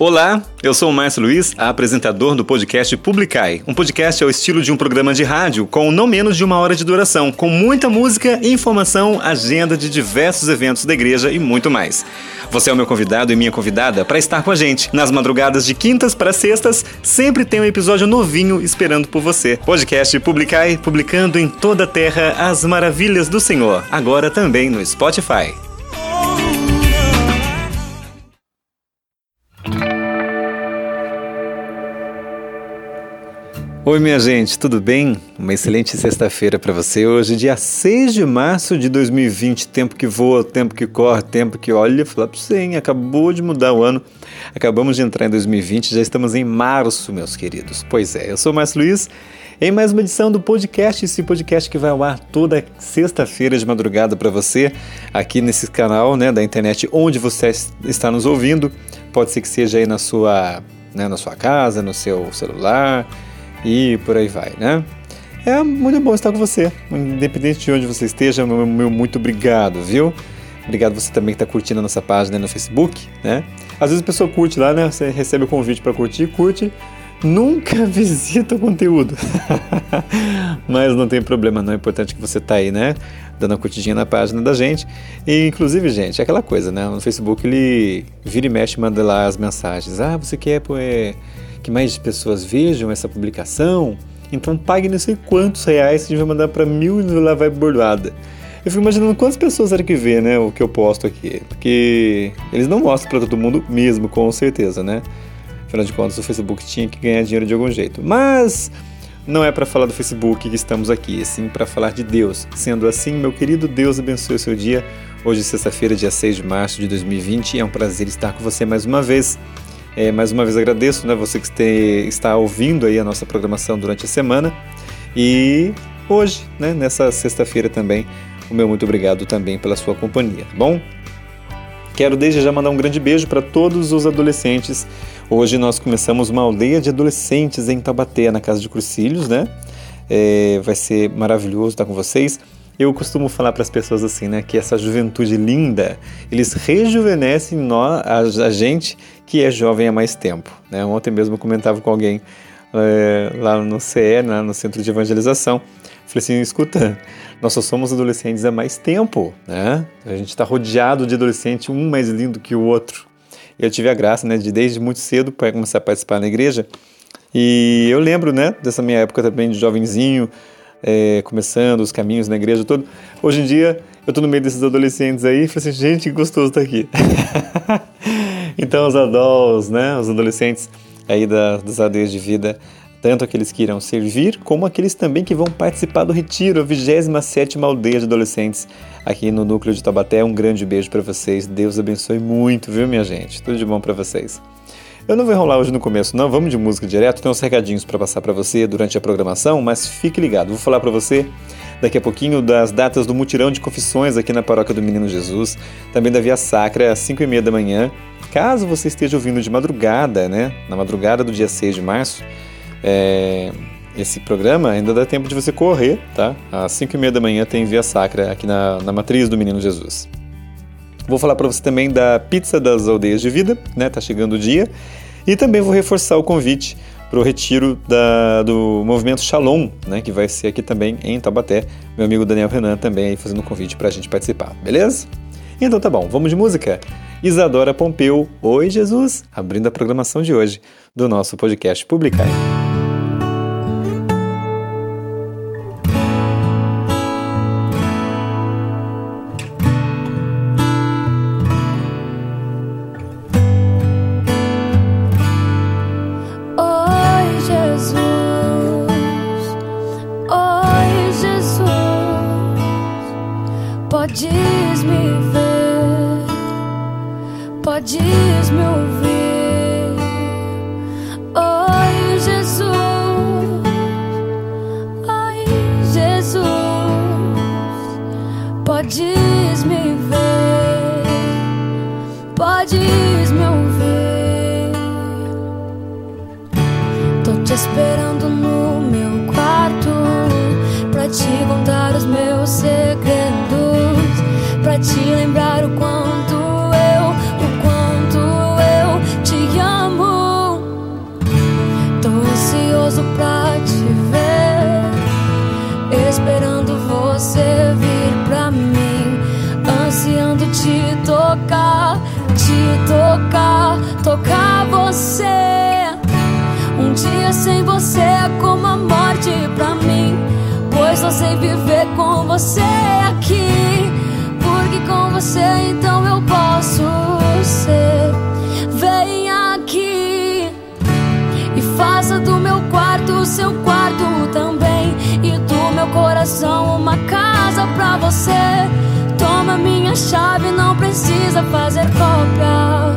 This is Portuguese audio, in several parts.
Olá, eu sou o Márcio Luiz, apresentador do podcast Publicai. Um podcast ao estilo de um programa de rádio com não menos de uma hora de duração, com muita música, informação, agenda de diversos eventos da igreja e muito mais. Você é o meu convidado e minha convidada para estar com a gente. Nas madrugadas de quintas para sextas, sempre tem um episódio novinho esperando por você. Podcast Publicai, publicando em toda a terra as maravilhas do Senhor, agora também no Spotify. Oi, minha gente, tudo bem? Uma excelente sexta-feira para você. Hoje, dia 6 de março de 2020. Tempo que voa, tempo que corre, tempo que olha. Falar para você, hein? Acabou de mudar o ano. Acabamos de entrar em 2020, já estamos em março, meus queridos. Pois é, eu sou o Márcio Luiz. Em mais uma edição do podcast, esse podcast que vai ao ar toda sexta-feira de madrugada para você, aqui nesse canal né, da internet onde você está nos ouvindo. Pode ser que seja aí na sua, né, na sua casa, no seu celular, e por aí vai, né? É muito bom estar com você, independente de onde você esteja, meu, meu muito obrigado, viu? Obrigado você também que está curtindo a nossa página no Facebook, né? Às vezes a pessoa curte lá, né? Você recebe o convite para curtir, curte, nunca visita o conteúdo. Mas não tem problema, não é importante que você tá aí, né? Dando uma curtidinha na página da gente. E inclusive, gente, é aquela coisa, né? No Facebook ele vira e mexe, manda lá as mensagens. Ah, você quer pô, é que mais pessoas vejam essa publicação, então pague não sei quantos reais que a gente vai mandar para mil e lá vai bordoada. Eu fico imaginando quantas pessoas será que vê, né, o que eu posto aqui, porque eles não mostram para todo mundo mesmo, com certeza, né? Afinal de contas, o Facebook tinha que ganhar dinheiro de algum jeito. Mas não é para falar do Facebook que estamos aqui, sim para falar de Deus. Sendo assim, meu querido Deus abençoe o seu dia. Hoje, sexta-feira, dia 6 de março de 2020, é um prazer estar com você mais uma vez. É, mais uma vez agradeço né, você que está ouvindo aí a nossa programação durante a semana. E hoje, né, nessa sexta-feira também, o meu muito obrigado também pela sua companhia, tá bom? Quero desde já mandar um grande beijo para todos os adolescentes. Hoje nós começamos uma aldeia de adolescentes em Taubaté, na Casa de Crucílios, né? É, vai ser maravilhoso estar com vocês. Eu costumo falar para as pessoas assim, né, que essa juventude linda, eles rejuvenescem nós, a, a gente que é jovem há mais tempo. Né? Ontem mesmo eu comentava com alguém é, lá no CE, né, no Centro de Evangelização, falei assim, escuta, nós só somos adolescentes há mais tempo, né? A gente está rodeado de adolescente, um mais lindo que o outro. Eu tive a graça, né, de desde muito cedo para começar a participar na igreja, e eu lembro, né, dessa minha época também de jovenzinho, é, começando os caminhos na igreja todo. Hoje em dia, eu tô no meio desses adolescentes aí e falei assim, gente, que gostoso estar tá aqui. então, os adultos, né, os adolescentes aí da, das aldeias de vida, tanto aqueles que irão servir, como aqueles também que vão participar do retiro, a 27ª aldeia de adolescentes aqui no núcleo de Tabaté. Um grande beijo para vocês. Deus abençoe muito, viu, minha gente? Tudo de bom para vocês. Eu não vou enrolar hoje no começo, não. Vamos de música direto. Tem uns recadinhos para passar para você durante a programação, mas fique ligado. Vou falar para você daqui a pouquinho das datas do mutirão de confissões aqui na Paróquia do Menino Jesus, também da Via Sacra às 5 e meia da manhã. Caso você esteja ouvindo de madrugada, né, na madrugada do dia 6 de março, é, esse programa ainda dá tempo de você correr, tá? Às 5 e meia da manhã tem Via Sacra aqui na, na Matriz do Menino Jesus. Vou falar para você também da Pizza das Aldeias de Vida, né? Tá chegando o dia. E também vou reforçar o convite para o retiro da, do movimento Shalom, né, que vai ser aqui também em Taubaté. Meu amigo Daniel Renan também aí fazendo um convite para a gente participar, beleza? Então tá bom, vamos de música? Isadora Pompeu, Oi Jesus, abrindo a programação de hoje do nosso podcast Publicar. te lembrar o quanto eu, o coração uma casa pra você. Toma minha chave, não precisa fazer cópia.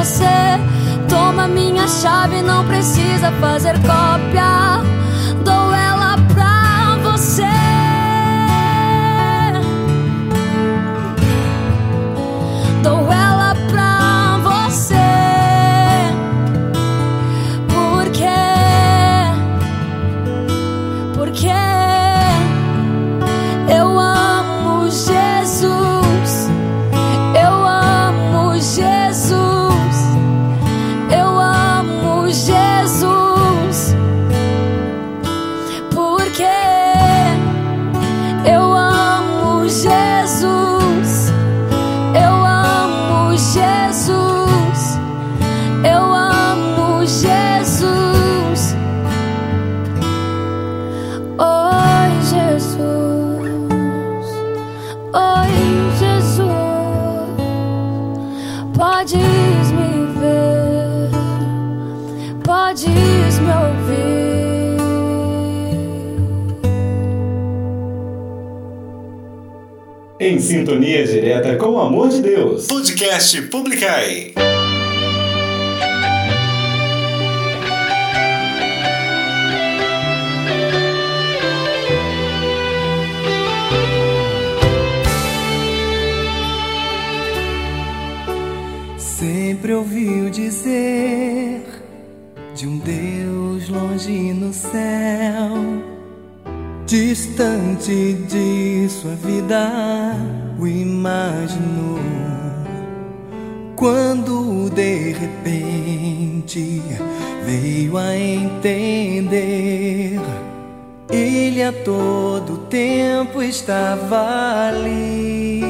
você. Toma minha chave, não precisa fazer cópia. sintonia direta com o amor de Deus. Podcast Publicai. Sempre ouviu dizer de um Deus longe no céu distante de sua vida o imaginou quando de repente veio a entender. Ele a todo tempo estava ali.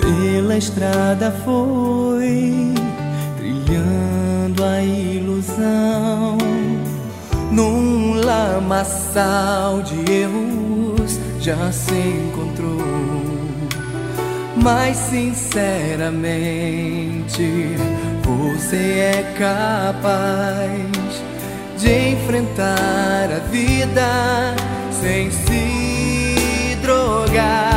Pela estrada foi trilhando a ilusão num lamaçal de erros já se encontrou. Mas sinceramente, você é capaz de enfrentar a vida sem se drogar.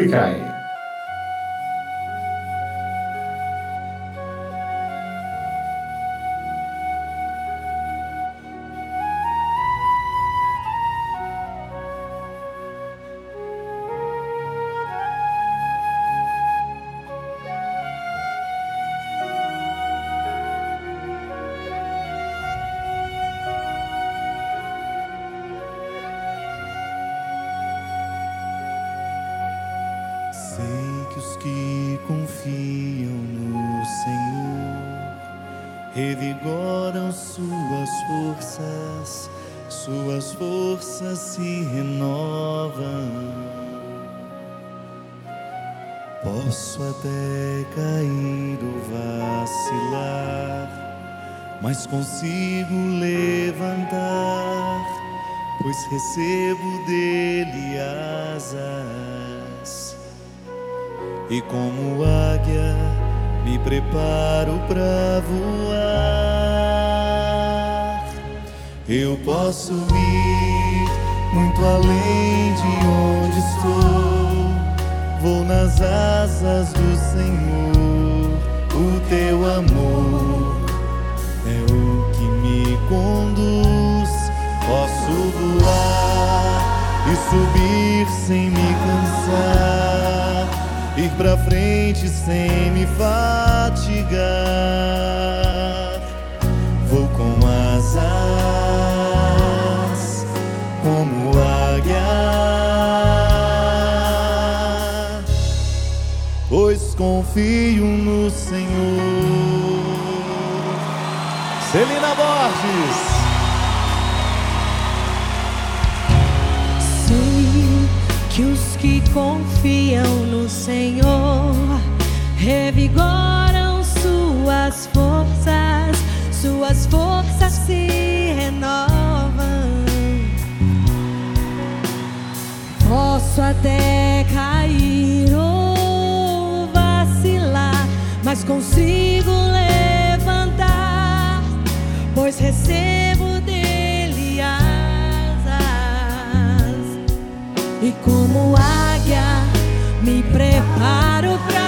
Podcast Posso até cair ou vacilar, mas consigo levantar, pois recebo dele asas. E como águia me preparo para voar. Eu posso ir muito além de onde estou. Vou nas asas do Senhor. O teu amor é o que me conduz. Posso voar e subir sem me cansar, ir pra frente sem me fatigar. Confio no Senhor. Celina Borges. Sei que os que confiam no Senhor revigoram suas forças, suas forças se renovam. Posso até cair mas consigo levantar, pois recebo dele asas. E como águia me preparo pra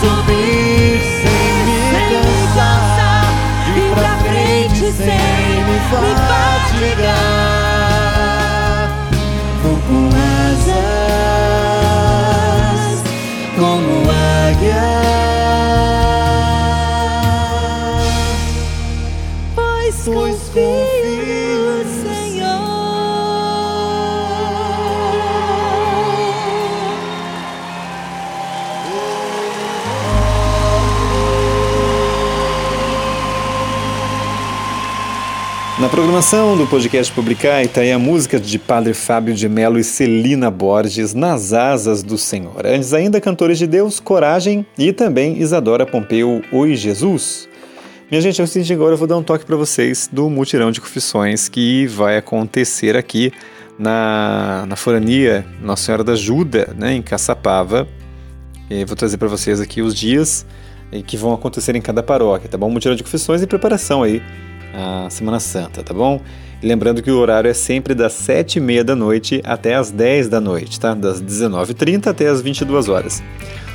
subir sem me cansar. E pra frente sem me fatigar. Vou com asas como águia. Pois confio Na programação do podcast Publicar está aí a música de Padre Fábio de Mello e Celina Borges, Nas Asas do Senhor. Antes ainda, Cantores de Deus, Coragem e também Isadora Pompeu, Oi Jesus. Minha gente, é o seguinte, agora eu vou dar um toque para vocês do mutirão de confissões que vai acontecer aqui na, na Forania Nossa Senhora da Ajuda, né, em Caçapava. E vou trazer para vocês aqui os dias que vão acontecer em cada paróquia, tá bom? Mutirão de confissões e preparação aí a Semana Santa, tá bom? Lembrando que o horário é sempre das 7 e meia da noite até as 10 da noite, tá? Das 19h30 até as 22 horas.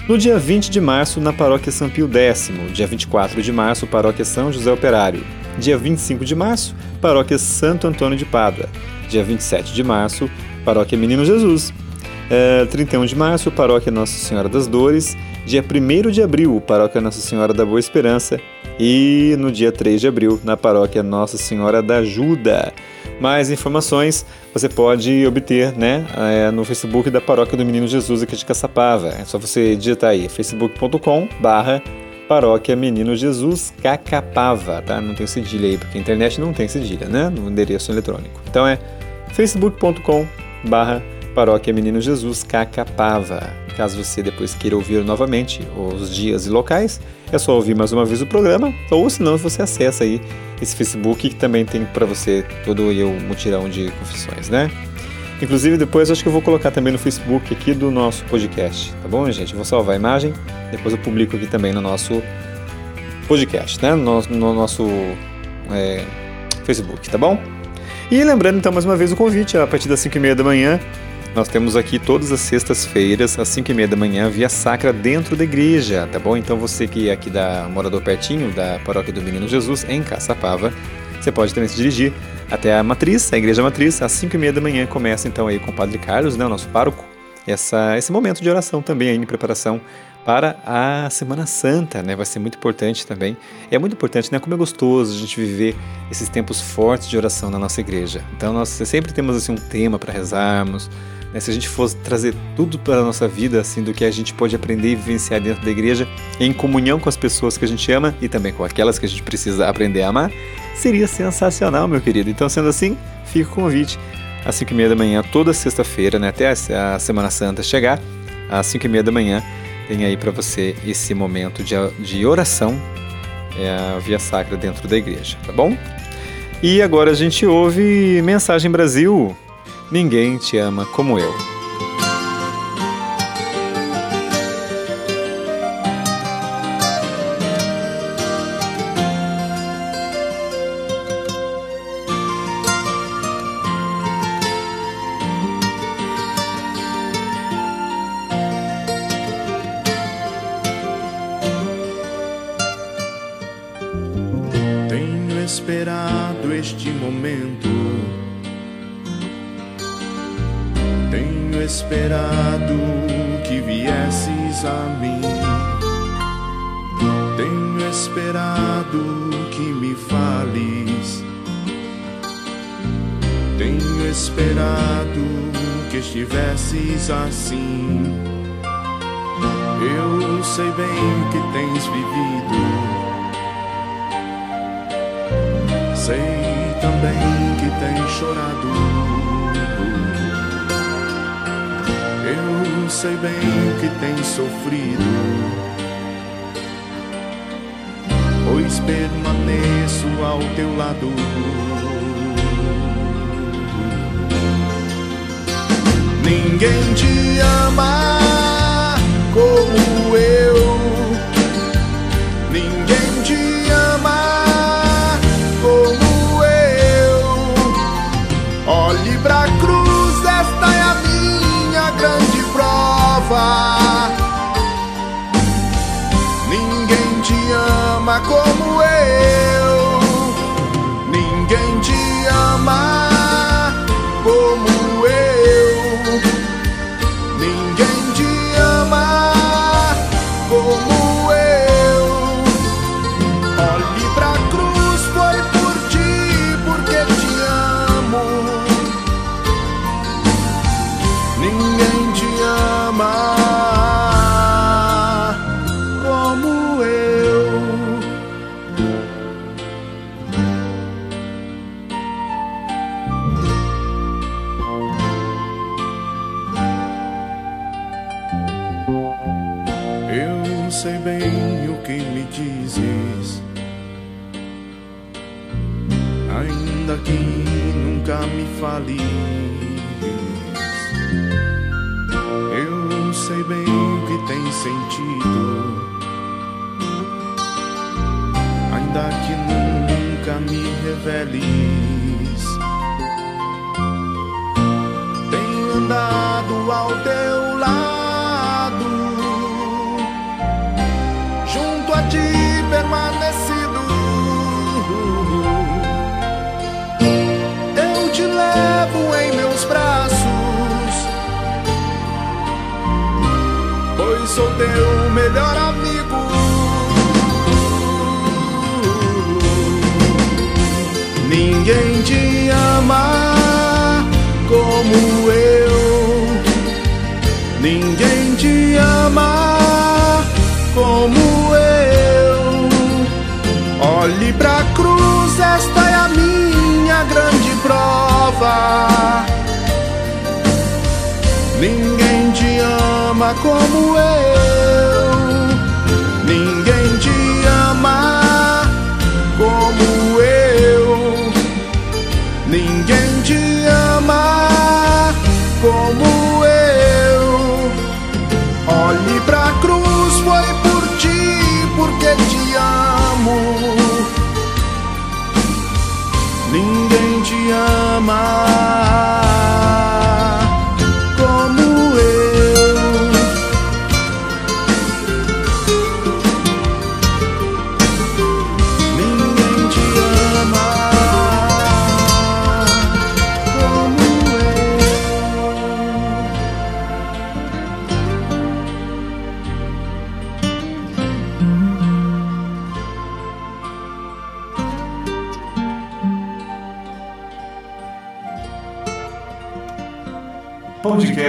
No dia 20 de março, na Paróquia São Pio X. Dia 24 de março, Paróquia São José Operário. Dia 25 de março, Paróquia Santo Antônio de Pádua. Dia 27 de março, Paróquia Menino Jesus. É, 31 de março, Paróquia Nossa Senhora das Dores. Dia 1 de abril, Paróquia Nossa Senhora da Boa Esperança. E no dia 3 de abril, na Paróquia Nossa Senhora da Ajuda. Mais informações você pode obter né, é, no Facebook da Paróquia do Menino Jesus aqui de Caçapava. É só você digitar aí facebook.com barra Paróquia Menino Jesus Cacapava, tá? Não tem cedilha aí, porque a internet não tem cedilha, né? No endereço eletrônico. Então é facebook.com barra Paróquia Menino Jesus Cacapava. Caso você depois queira ouvir novamente os dias e locais, é só ouvir mais uma vez o programa, ou se não, você acessa aí esse Facebook que também tem para você todo o mutirão de confissões, né? Inclusive depois acho que eu vou colocar também no Facebook aqui do nosso podcast, tá bom, gente? Vou salvar a imagem, depois eu publico aqui também no nosso podcast, né? No, no nosso é, Facebook, tá bom? E lembrando então mais uma vez o convite, a partir das 5 e meia da manhã, nós temos aqui todas as sextas-feiras, às 5 e meia da manhã, via sacra dentro da igreja, tá bom? Então você que é aqui da morador pertinho da paróquia do Menino Jesus, em Caçapava, você pode também se dirigir até a matriz, a igreja matriz, às 5 e meia da manhã. Começa então aí com o Padre Carlos, né, o nosso pároco, essa, esse momento de oração também aí em preparação para a Semana Santa, né? Vai ser muito importante também. É muito importante, né? Como é gostoso a gente viver esses tempos fortes de oração na nossa igreja. Então nós sempre temos assim um tema para rezarmos. Né? Se a gente fosse trazer tudo para a nossa vida, assim, do que a gente pode aprender e vivenciar dentro da igreja, em comunhão com as pessoas que a gente ama e também com aquelas que a gente precisa aprender a amar, seria sensacional, meu querido. Então, sendo assim, fica o convite às 5 e meia da manhã, toda sexta-feira, né? Até a Semana Santa chegar, às 5 e meia da manhã tem aí para você esse momento de, de oração é, via sacra dentro da igreja, tá bom? E agora a gente ouve Mensagem Brasil. Ninguém te ama como eu. Permaneço ao teu lado. Ninguém te ama como eu reveles. Tenho andado ao teu lado, junto a ti permanecido. Eu te levo em meus braços, pois sou teu melhor Ninguém te ama como eu. Ninguém te ama como eu. Olhe pra cruz, esta é a minha grande prova. Ninguém te ama como eu.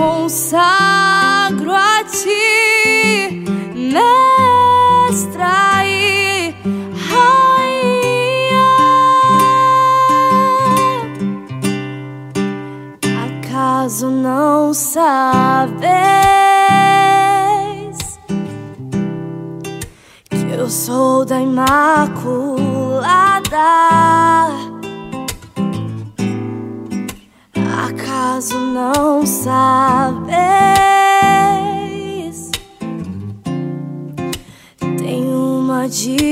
Consagro a ti, Mestra e Rainha. Acaso não sabes que eu sou da Imaculada? Acaso não sabes? Tem uma advogada.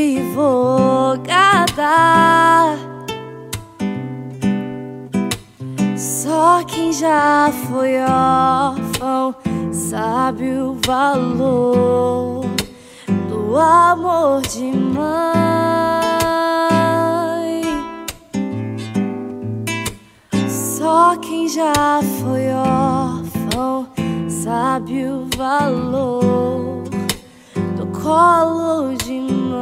Só quem já foi órfão sabe o valor do amor de mãe. Só quem já foi órfão sabe o valor do colo de mãe.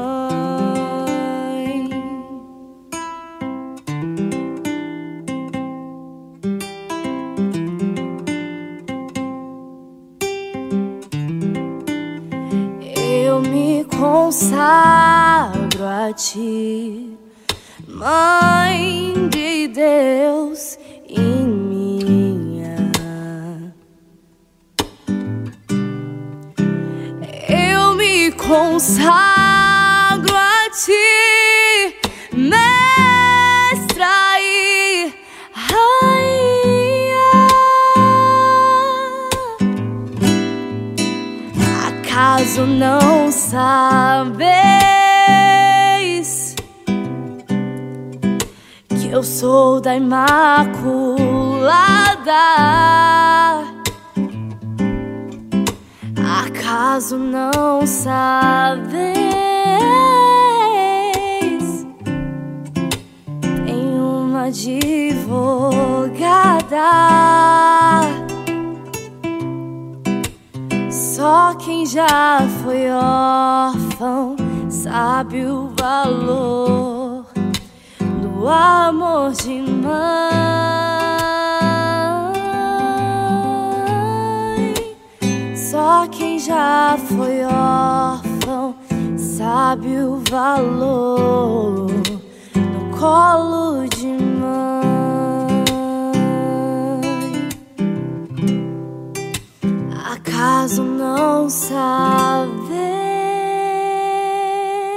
Eu me consagro a ti, Mãe de Deus e minha. Eu me consagro a ti, mestra e rainha. Acaso não sabeis eu sou da Imaculada? Acaso não sabeis? Tem uma advogada. Só quem já foi órfão sabe o valor do amor de mãe. Só quem já foi órfão sabe o valor do colo de mãe. Acaso não sabe?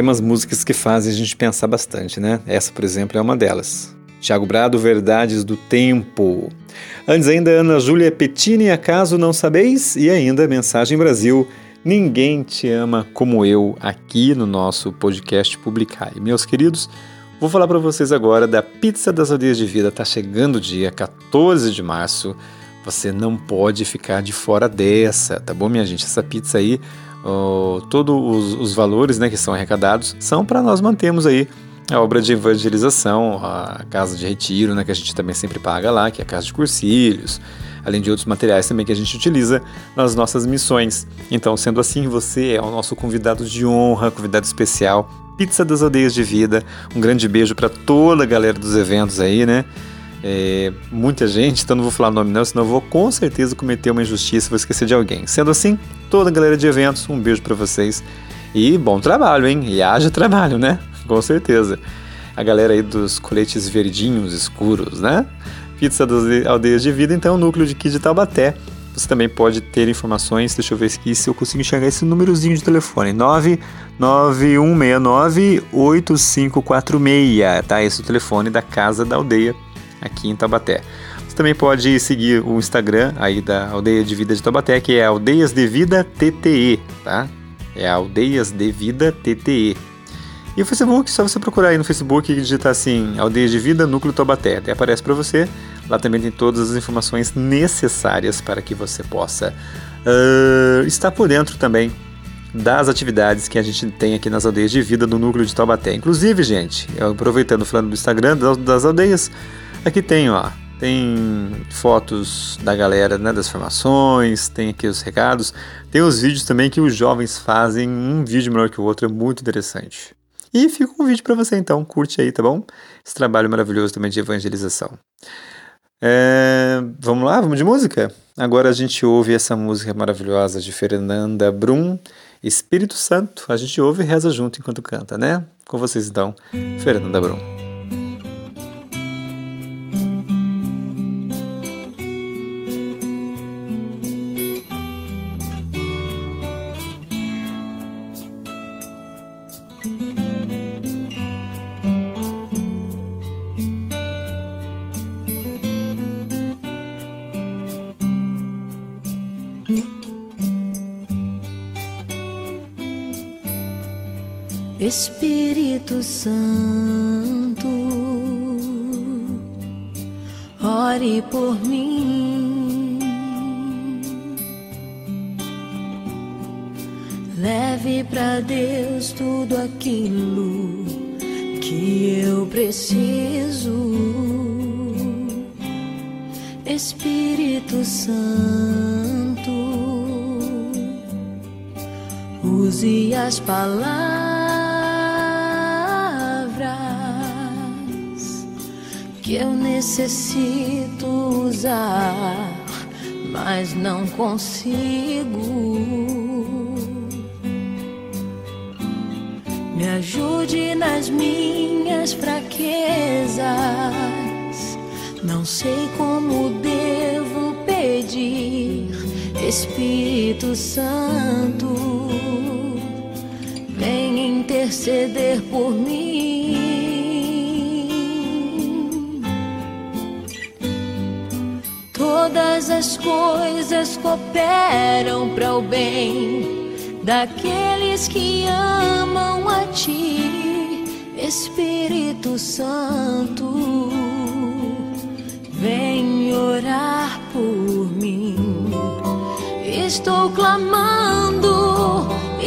Tem umas músicas que fazem a gente pensar bastante, né? Essa, por exemplo, é uma delas. Tiago Brado, Verdades do Tempo. Antes ainda, Ana Júlia Pettini, Acaso Não Sabeis? E ainda, Mensagem Brasil, Ninguém Te Ama Como Eu, aqui no nosso podcast Publicar. E, meus queridos, vou falar para vocês agora da Pizza das Aldeias de Vida. Tá chegando o dia 14 de março. Você não pode ficar de fora dessa, tá bom, minha gente? Essa pizza aí, todos os, os valores né, que são arrecadados são para nós mantermos aí a obra de evangelização, a casa de retiro, né, que a gente também sempre paga lá, que é a casa de cursilhos, além de outros materiais também que a gente utiliza nas nossas missões. Então, sendo assim, você é o nosso convidado de honra, convidado especial, Pizza das Aldeias de Vida. Um grande beijo para toda a galera dos eventos aí, né? É, muita gente, então não vou falar nome não, senão eu vou com certeza cometer uma injustiça, vou esquecer de alguém. Sendo assim, toda a galera de eventos, um beijo para vocês e bom trabalho, hein? E haja trabalho, né? Com certeza. A galera aí dos coletes verdinhos escuros, né? Pizza das Aldeias de Vida, então, núcleo de aqui de Taubaté. Você também pode ter informações, deixa eu ver aqui se eu consigo enxergar esse númerozinho de telefone, 99169-8546, tá? Esse é o telefone da Casa da Aldeia, aqui em Taubaté. Você também pode seguir o Instagram aí da Aldeia de Vida de Taubaté, que é Aldeias de Vida TTE, tá? É Aldeias de Vida TTE. E o Facebook, só você procurar aí no Facebook e digitar assim, Aldeias de Vida Núcleo Taubaté, até aparece para você. Lá também tem todas as informações necessárias para que você possa uh, estar por dentro também das atividades que a gente tem aqui nas aldeias de vida do núcleo de Taubaté. Inclusive, gente, aproveitando falando do Instagram das aldeias, aqui tem, ó, tem fotos da galera, né, das formações, tem aqui os recados, tem os vídeos também que os jovens fazem, um vídeo melhor que o outro, é muito interessante. E fica um vídeo para você então, curte aí, tá bom? Esse trabalho maravilhoso também de evangelização. É, vamos lá, vamos de música? Agora a gente ouve essa música maravilhosa de Fernanda Brum, Espírito Santo. A gente ouve e reza junto enquanto canta, né? Com vocês então, Fernanda Brum. Palavras que eu necessito usar, mas não consigo. Me ajude nas minhas fraquezas. Não sei como devo pedir, Espírito Santo, interceder por mim. todas as coisas cooperam para o bem daqueles que amam a Ti, Espírito Santo. Vem orar por mim. Estou clamando,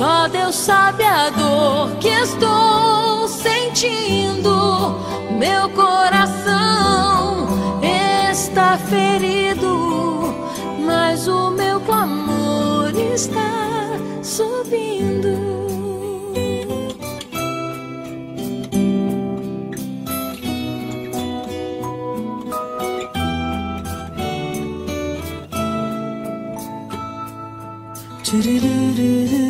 Só Deus sabe a dor que estou sentindo. Meu coração está ferido, mas o meu clamor está subindo. Do do do do do.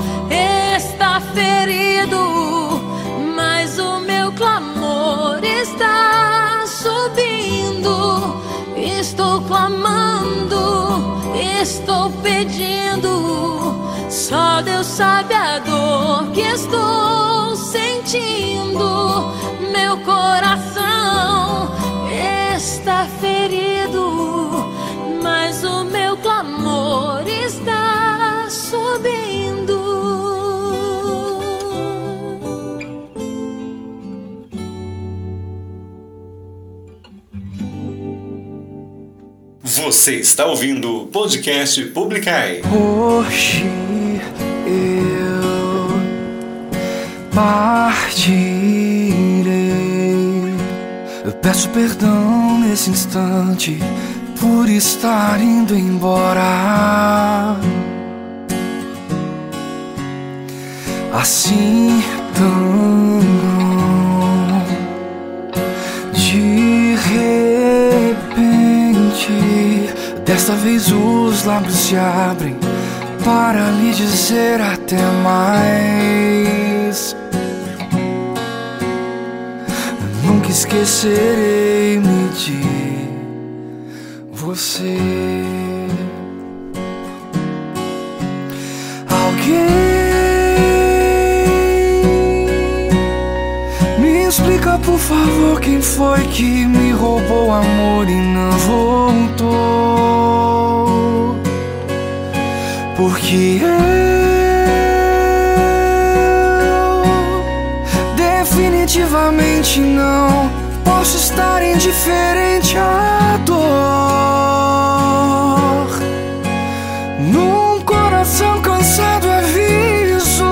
ferido, mas o meu clamor está subindo. Estou clamando, estou pedindo. Só Deus sabe a dor que estou sentindo. Meu coração está ferido, Você está ouvindo o podcast Publicai. Hoje eu partirei. Eu peço perdão nesse instante por estar indo embora. Assim tão desta vez os lábios se abrem para lhe dizer até mais. Nunca esquecerei-me de você. Alguém me explica, por favor, quem foi que me roubou amor e não voltou. Porque eu definitivamente não posso estar indiferente à dor. Num coração cansado aviso,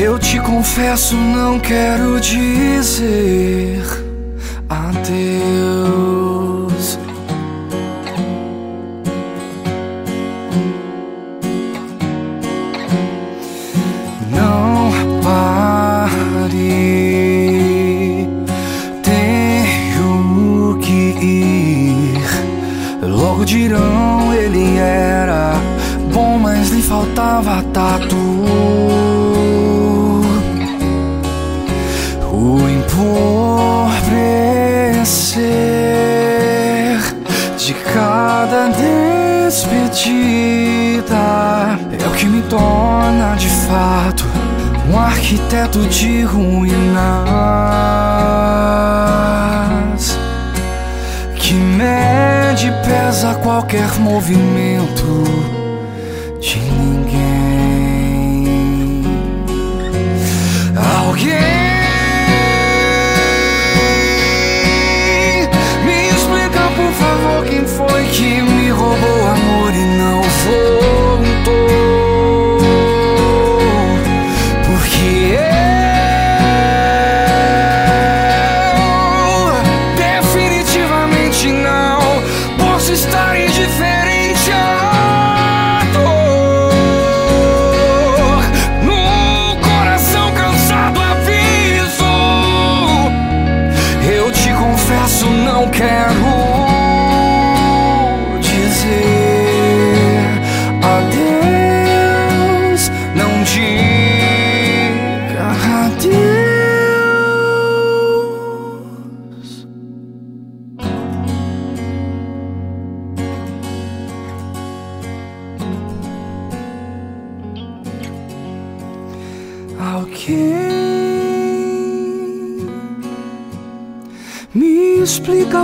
eu te confesso, não quero dizer Dirão ele era bom, mas lhe faltava tato. O empobrecer de cada despedida é o que me torna de fato um arquiteto de ruínas qualquer movimento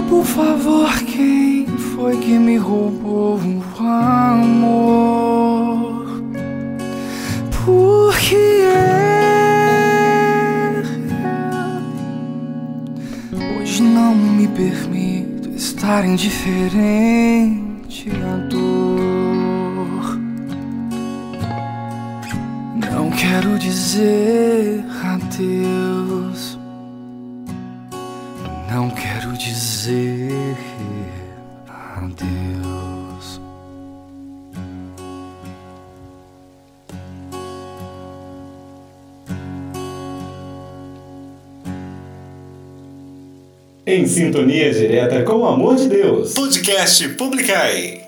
por favor, quem foi que me roubou o amor? Por que é? Hoje não me permito estar indiferente à dor. Não quero dizer Não quero dizer adeus. Em sintonia direta com o amor de Deus. Podcast Publicai.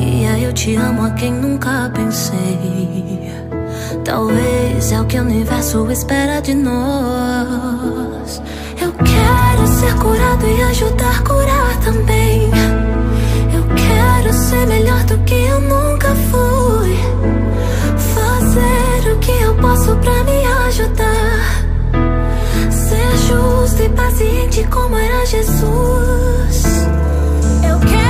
eu te amo a quem nunca pensei. Talvez é o que o universo espera de nós. Eu quero ser curado e ajudar a curar também. Eu quero ser melhor do que eu nunca fui. Fazer o que eu posso pra me ajudar. Ser justo e paciente como era Jesus. Eu quero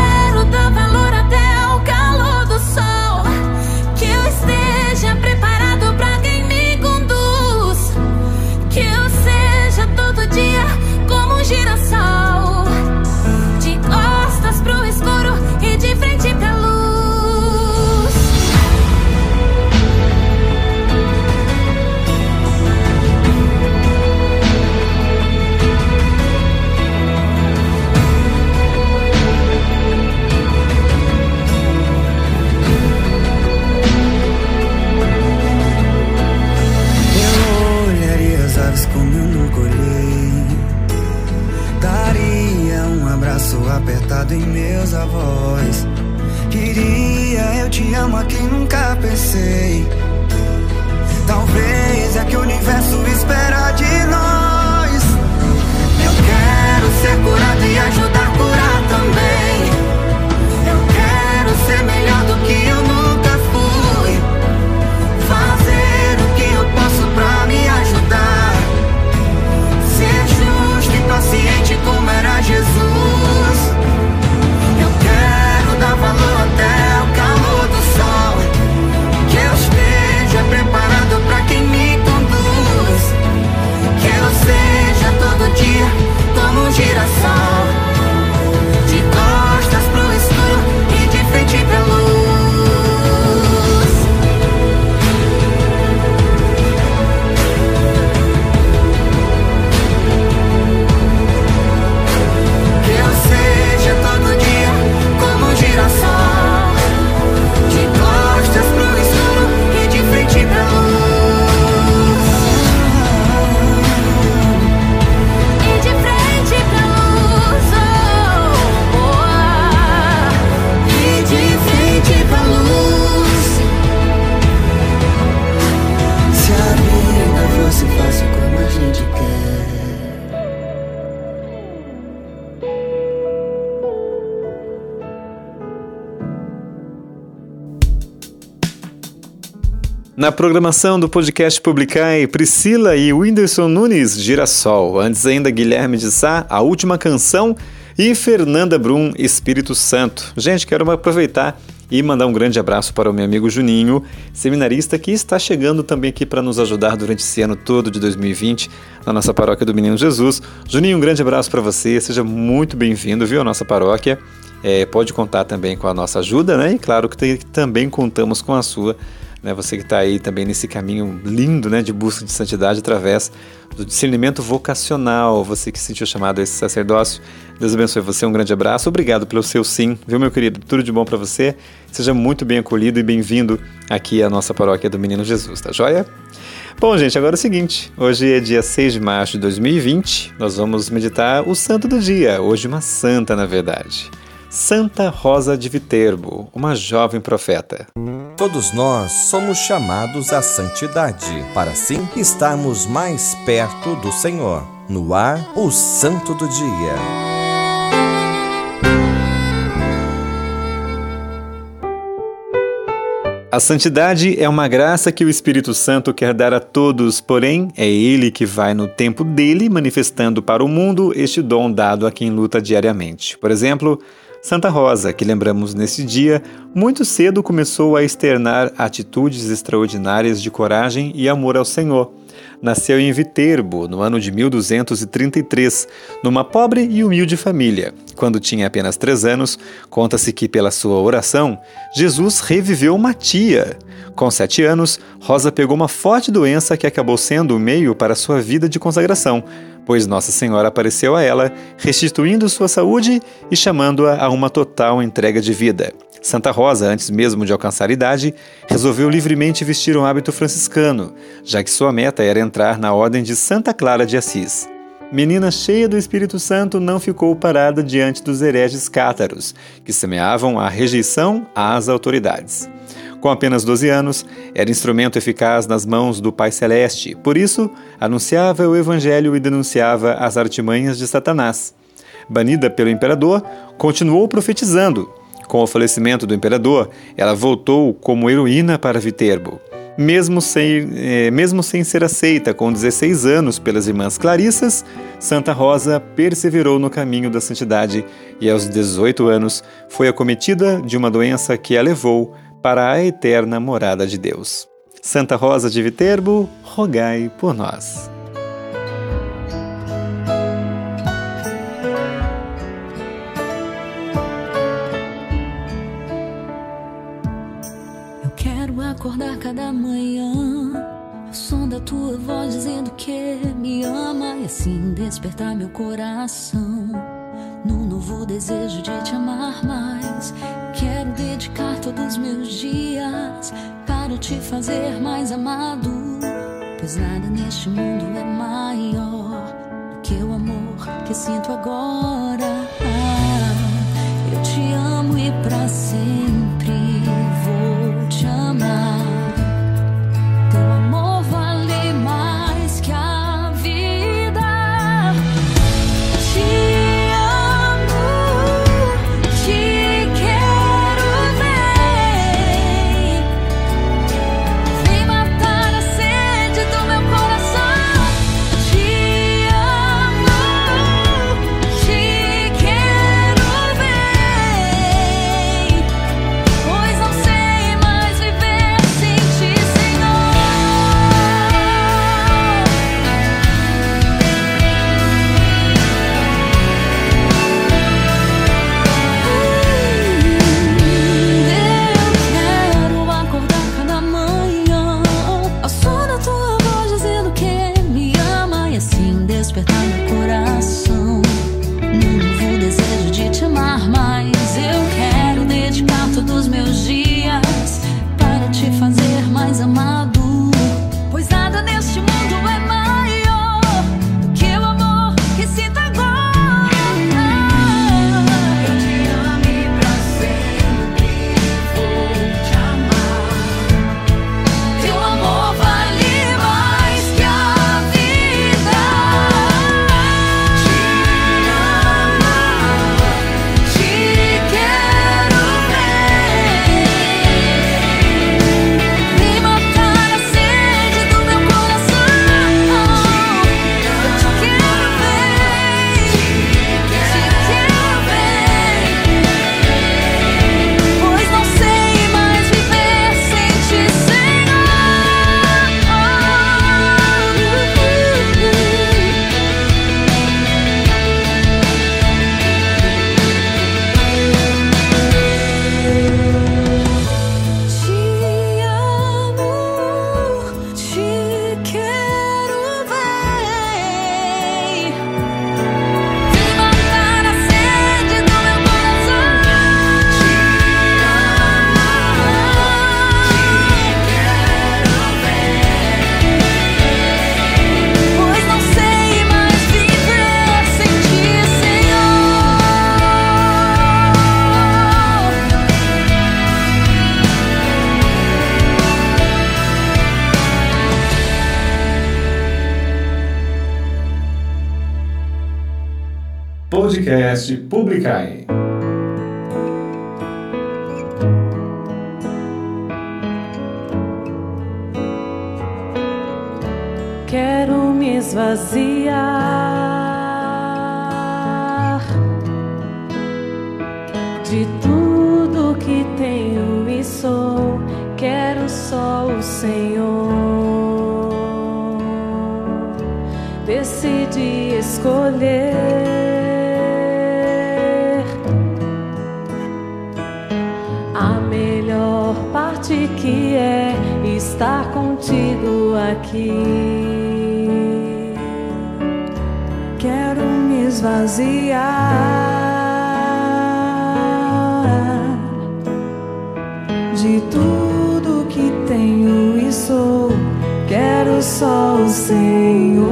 Programação do podcast Publicai, Priscila e Whindersson Nunes, Girassol. Antes ainda, Guilherme de Sá, A Última Canção e Fernanda Brum, Espírito Santo. Gente, quero aproveitar e mandar um grande abraço para o meu amigo Juninho, seminarista que está chegando também aqui para nos ajudar durante esse ano todo de 2020 na nossa paróquia do Menino Jesus. Juninho, um grande abraço para você, seja muito bem-vindo, viu, à nossa paróquia. é, pode contar também com a nossa ajuda, né? E claro que também contamos com a sua né, você que está aí também nesse caminho lindo né, de busca de santidade através do discernimento vocacional, você que se sentiu chamado a esse sacerdócio. Deus abençoe você, um grande abraço, obrigado pelo seu sim, viu meu querido? Tudo de bom para você, seja muito bem acolhido e bem-vindo aqui à nossa paróquia do Menino Jesus, tá joia? Bom, gente, agora é o seguinte: hoje é dia 6 de março de 2020, nós vamos meditar o santo do dia, hoje uma santa, na verdade. Santa Rosa de Viterbo, uma jovem profeta. Todos nós somos chamados à santidade, para assim estarmos mais perto do Senhor. No ar, o Santo do Dia. A santidade é uma graça que o Espírito Santo quer dar a todos, porém, é Ele que vai no tempo dele manifestando para o mundo este dom dado a quem luta diariamente. Por exemplo, Santa Rosa, que lembramos nesse dia, muito cedo começou a externar atitudes extraordinárias de coragem e amor ao Senhor. Nasceu em Viterbo, no ano de 1233, numa pobre e humilde família. Quando tinha apenas três anos, conta-se que, pela sua oração, Jesus reviveu uma tia. Com sete anos, Rosa pegou uma forte doença que acabou sendo o meio para sua vida de consagração, pois Nossa Senhora apareceu a ela, restituindo sua saúde e chamando-a a uma total entrega de vida. Santa Rosa, antes mesmo de alcançar a idade, resolveu livremente vestir um hábito franciscano, já que sua meta era entrar na ordem de Santa Clara de Assis. Menina cheia do Espírito Santo não ficou parada diante dos hereges cátaros, que semeavam a rejeição às autoridades. Com apenas 12 anos, era instrumento eficaz nas mãos do Pai Celeste, por isso, anunciava o Evangelho e denunciava as artimanhas de Satanás. Banida pelo imperador, continuou profetizando. Com o falecimento do imperador, ela voltou como heroína para Viterbo. Mesmo sem, eh, mesmo sem ser aceita com 16 anos pelas irmãs Clarissas, Santa Rosa perseverou no caminho da santidade e, aos 18 anos, foi acometida de uma doença que a levou para a eterna morada de Deus. Santa Rosa de Viterbo, rogai por nós. Eu quero acordar cada manhã o som da tua voz dizendo que me ama e assim despertar meu coração num novo desejo de te amar mais. Quero todos os meus dias para te fazer mais amado, pois nada neste mundo é maior do que o amor que sinto agora. Eu te amo e para sempre esvaziar de tudo que tenho e sou. Quero só o Senhor.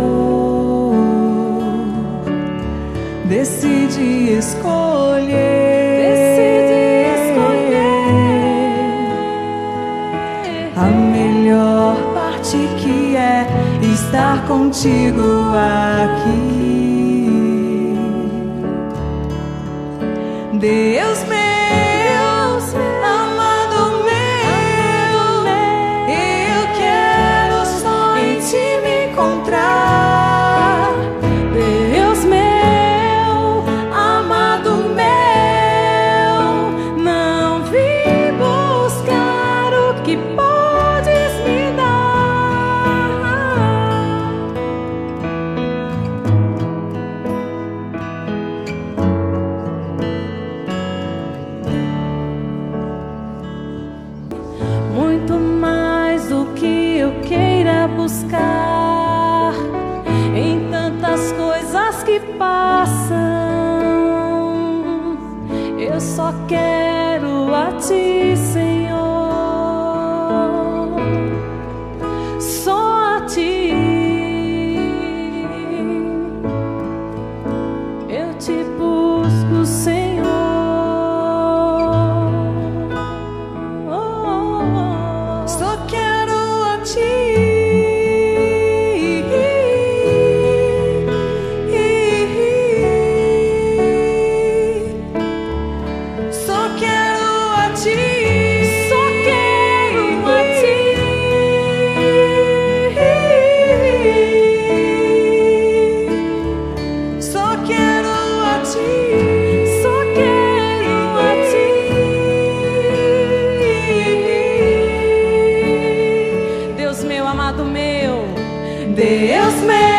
Decide escolher. Escolher a melhor parte que é estar contigo aqui. Deus. Deus meu.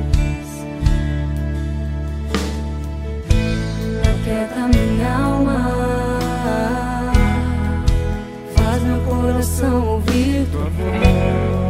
aquieta minha alma. Faz meu coração ouvir tua voz.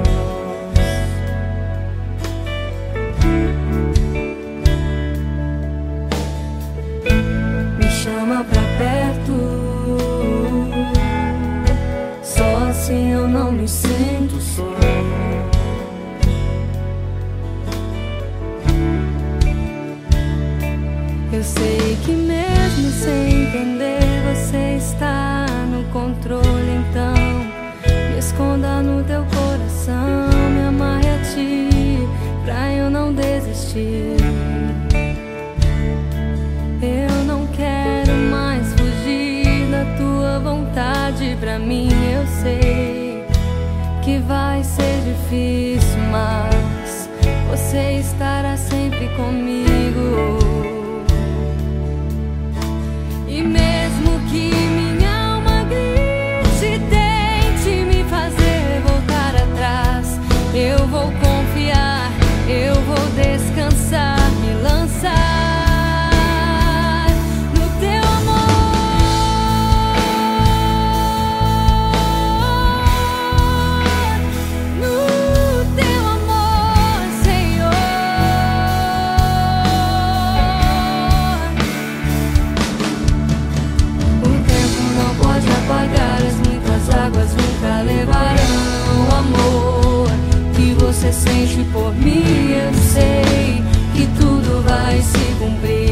pra mim eu sei que vai ser difícil, mas você estará sempre comigo. levarão o amor que você sente por mim. Eu sei que tudo vai se cumprir.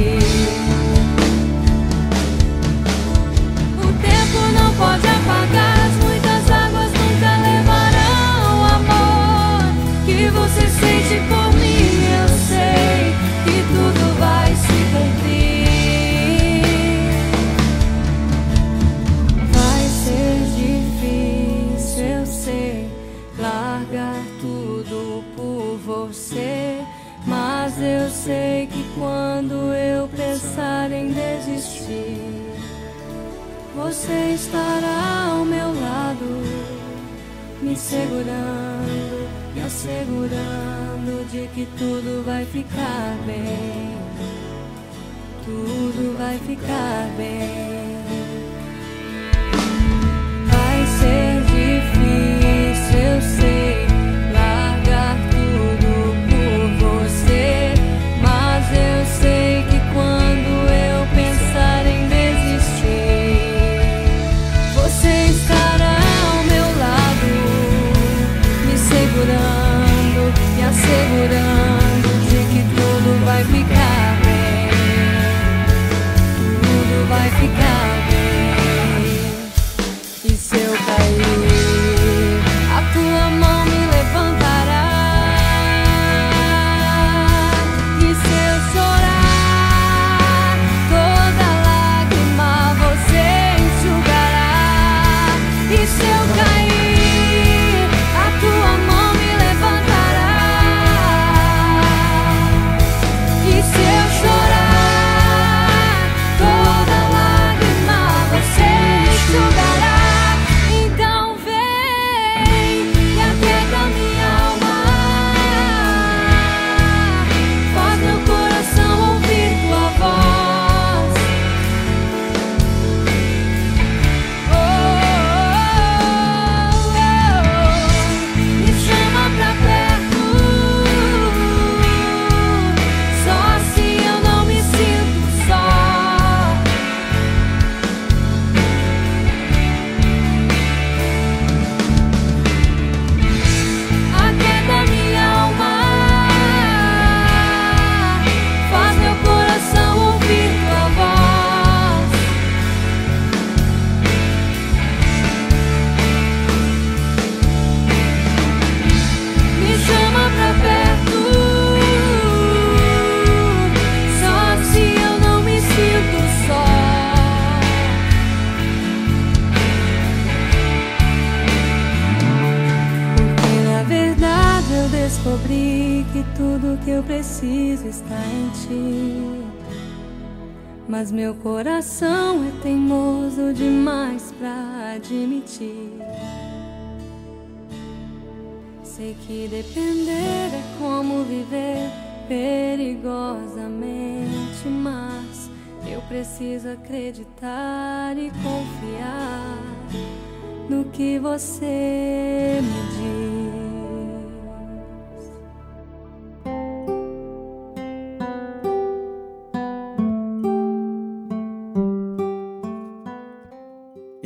segurando, me assegurando de que tudo vai ficar bem. Tudo vai ficar bem. Vai ser difícil, eu sei.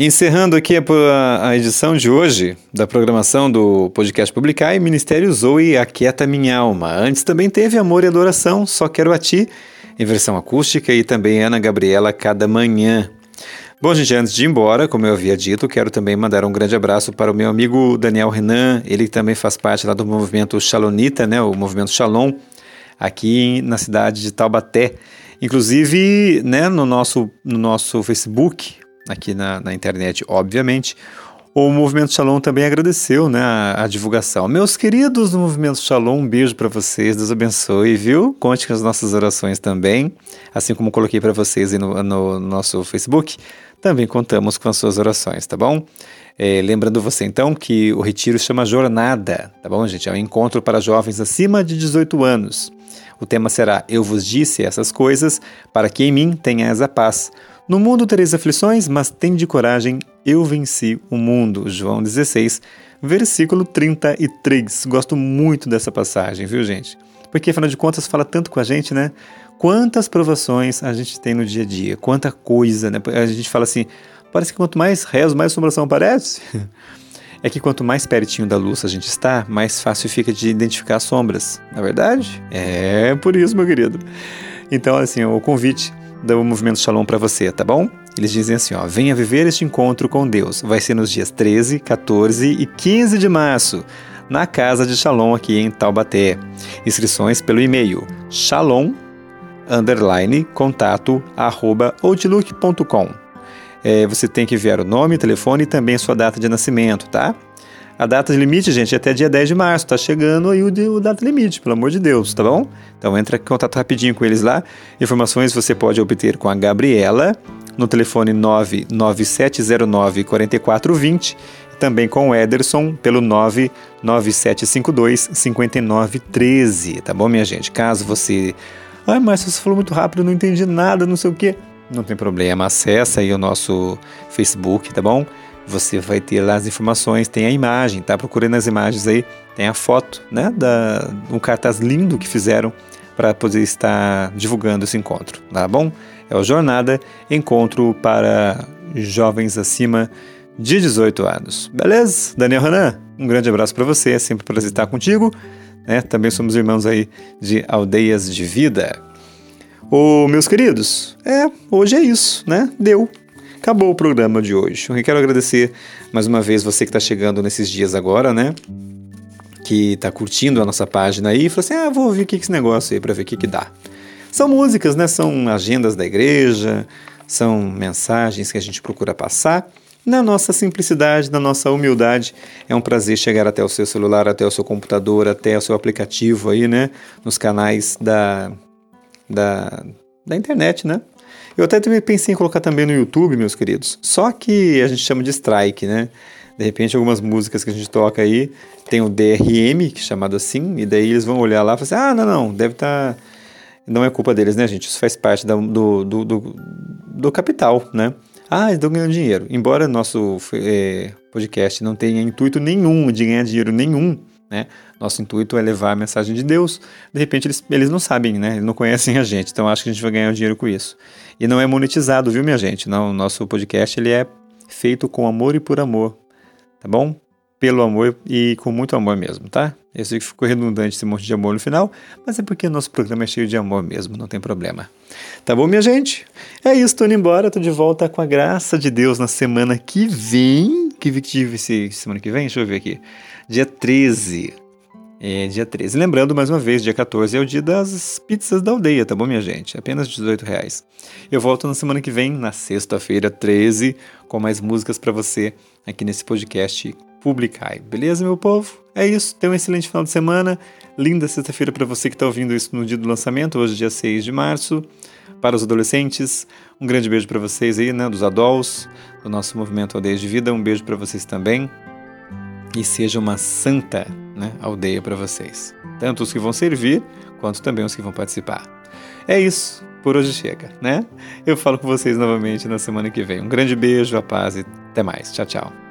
Encerrando aqui a edição de hoje da programação do podcast Publicar e Ministério Zoe Aquieta Minha Alma. Antes também teve Amor e Adoração, Só Quero a Ti, em versão acústica, e também Ana Gabriela Cada Manhã. Bom, gente, antes de ir embora, como eu havia dito, quero também mandar um grande abraço para o meu amigo Daniel Renan, ele também faz parte lá do movimento Shalonita, né, o movimento Shalom, aqui na cidade de Taubaté. Inclusive, né, no nosso, no nosso Facebook, aqui na, na internet, obviamente. O Movimento Shalom também agradeceu né, a, a, divulgação. Meus queridos do Movimento Shalom, um beijo para vocês, Deus abençoe, viu? Conte com as nossas orações também, assim como coloquei para vocês no, no, nosso Facebook, também contamos com as suas orações, tá bom? É, lembrando você então que o retiro chama Jornada, tá bom, gente? É um encontro para jovens acima de 18 anos. O tema será Eu vos disse essas coisas para que em mim tenhas a paz. No mundo tereis aflições, mas tem de coragem, eu venci o mundo. João 16, versículo 33. Gosto muito dessa passagem, viu, gente? Porque afinal de contas fala tanto com a gente, né? Quantas provações a gente tem no dia a dia, quanta coisa, né? A gente fala assim, parece que quanto mais rezo, mais assombração aparece. É que quanto mais pertinho da luz a gente está, mais fácil fica de identificar as sombras. Na é verdade? É por isso, meu querido. Então, assim, o convite do Movimento Shalom para você, tá bom? Eles dizem assim, ó, venha viver este encontro com Deus. Vai ser nos dias 13, 14 e 15 de março, na Casa de Shalom aqui em Taubaté. Inscrições pelo e-mail shalom underline contato arroba outlook.com. É, você tem que enviar o nome, telefone e também sua data de nascimento, tá? A data limite, gente, é até dia 10 de março. Tá chegando aí o, o data limite, pelo amor de Deus, tá bom? Então entra em contato rapidinho com eles lá. Informações você pode obter com a Gabriela no telefone 99709 4420 e também com o Ederson pelo 99752 5913, tá bom, minha gente? Caso você. Ai, mas você falou muito rápido, não entendi nada, não sei o quê. Não tem problema, acessa aí o nosso Facebook, tá bom? Você vai ter lá as informações, tem a imagem, tá? Procurando nas imagens aí, tem a foto, né? Da, um cartaz lindo que fizeram para poder estar divulgando esse encontro, tá bom? É o Jornada Encontro para Jovens Acima de 18 anos. Beleza? Daniel Hanan, um grande abraço para você, é sempre um prazer estar contigo. Né? Também somos irmãos aí de Aldeias de Vida. Ô, meus queridos, é, hoje é isso, né? Deu. Acabou o programa de hoje. Eu quero agradecer mais uma vez você que está chegando nesses dias agora, né? Que está curtindo a nossa página aí e falou assim: ah, vou ouvir o que esse negócio aí para ver o que, que dá. São músicas, né? São agendas da igreja, são mensagens que a gente procura passar. Na nossa simplicidade, na nossa humildade, é um prazer chegar até o seu celular, até o seu computador, até o seu aplicativo aí, né? Nos canais da, da, da internet, né? Eu até pensei em colocar também no YouTube, meus queridos. Só que a gente chama de strike, né? De repente, algumas músicas que a gente toca aí tem o DRM, que é chamado assim, e daí eles vão olhar lá e falar assim: ah, não, não, deve estar. Tá... Não é culpa deles, né, gente? Isso faz parte do, do, do, do capital, né? Ah, eles estão ganhando dinheiro. Embora nosso é, podcast não tenha intuito nenhum de ganhar dinheiro nenhum, né? Nosso intuito é levar a mensagem de Deus. De repente eles, eles não sabem, né? Eles não conhecem a gente, então acho que a gente vai ganhar dinheiro com isso. E não é monetizado, viu, minha gente? Não, nosso podcast ele é feito com amor e por amor, tá bom? Pelo amor e com muito amor mesmo, tá? Eu sei que ficou redundante esse monte de amor no final, mas é porque nosso programa é cheio de amor mesmo, não tem problema. Tá bom, minha gente? É isso, tô indo embora, tô de volta com a graça de Deus na semana que vem. Que tive semana que vem? Deixa eu ver aqui. Dia 13 é dia 13. Lembrando, mais uma vez, dia 14 é o dia das pizzas da aldeia, tá bom, minha gente? Apenas 18 reais. Eu volto na semana que vem, na sexta-feira, 13, com mais músicas para você aqui nesse podcast publicai. Beleza, meu povo? É isso. Tenha um excelente final de semana. Linda sexta-feira para você que está ouvindo isso no dia do lançamento, hoje, dia 6 de março. Para os adolescentes, um grande beijo para vocês aí, né? Dos adultos, do nosso movimento Aldeias de Vida. Um beijo para vocês também. E seja uma santa né, aldeia para vocês. Tanto os que vão servir, quanto também os que vão participar. É isso. Por hoje chega, né? Eu falo com vocês novamente na semana que vem. Um grande beijo, a paz e até mais. Tchau, tchau.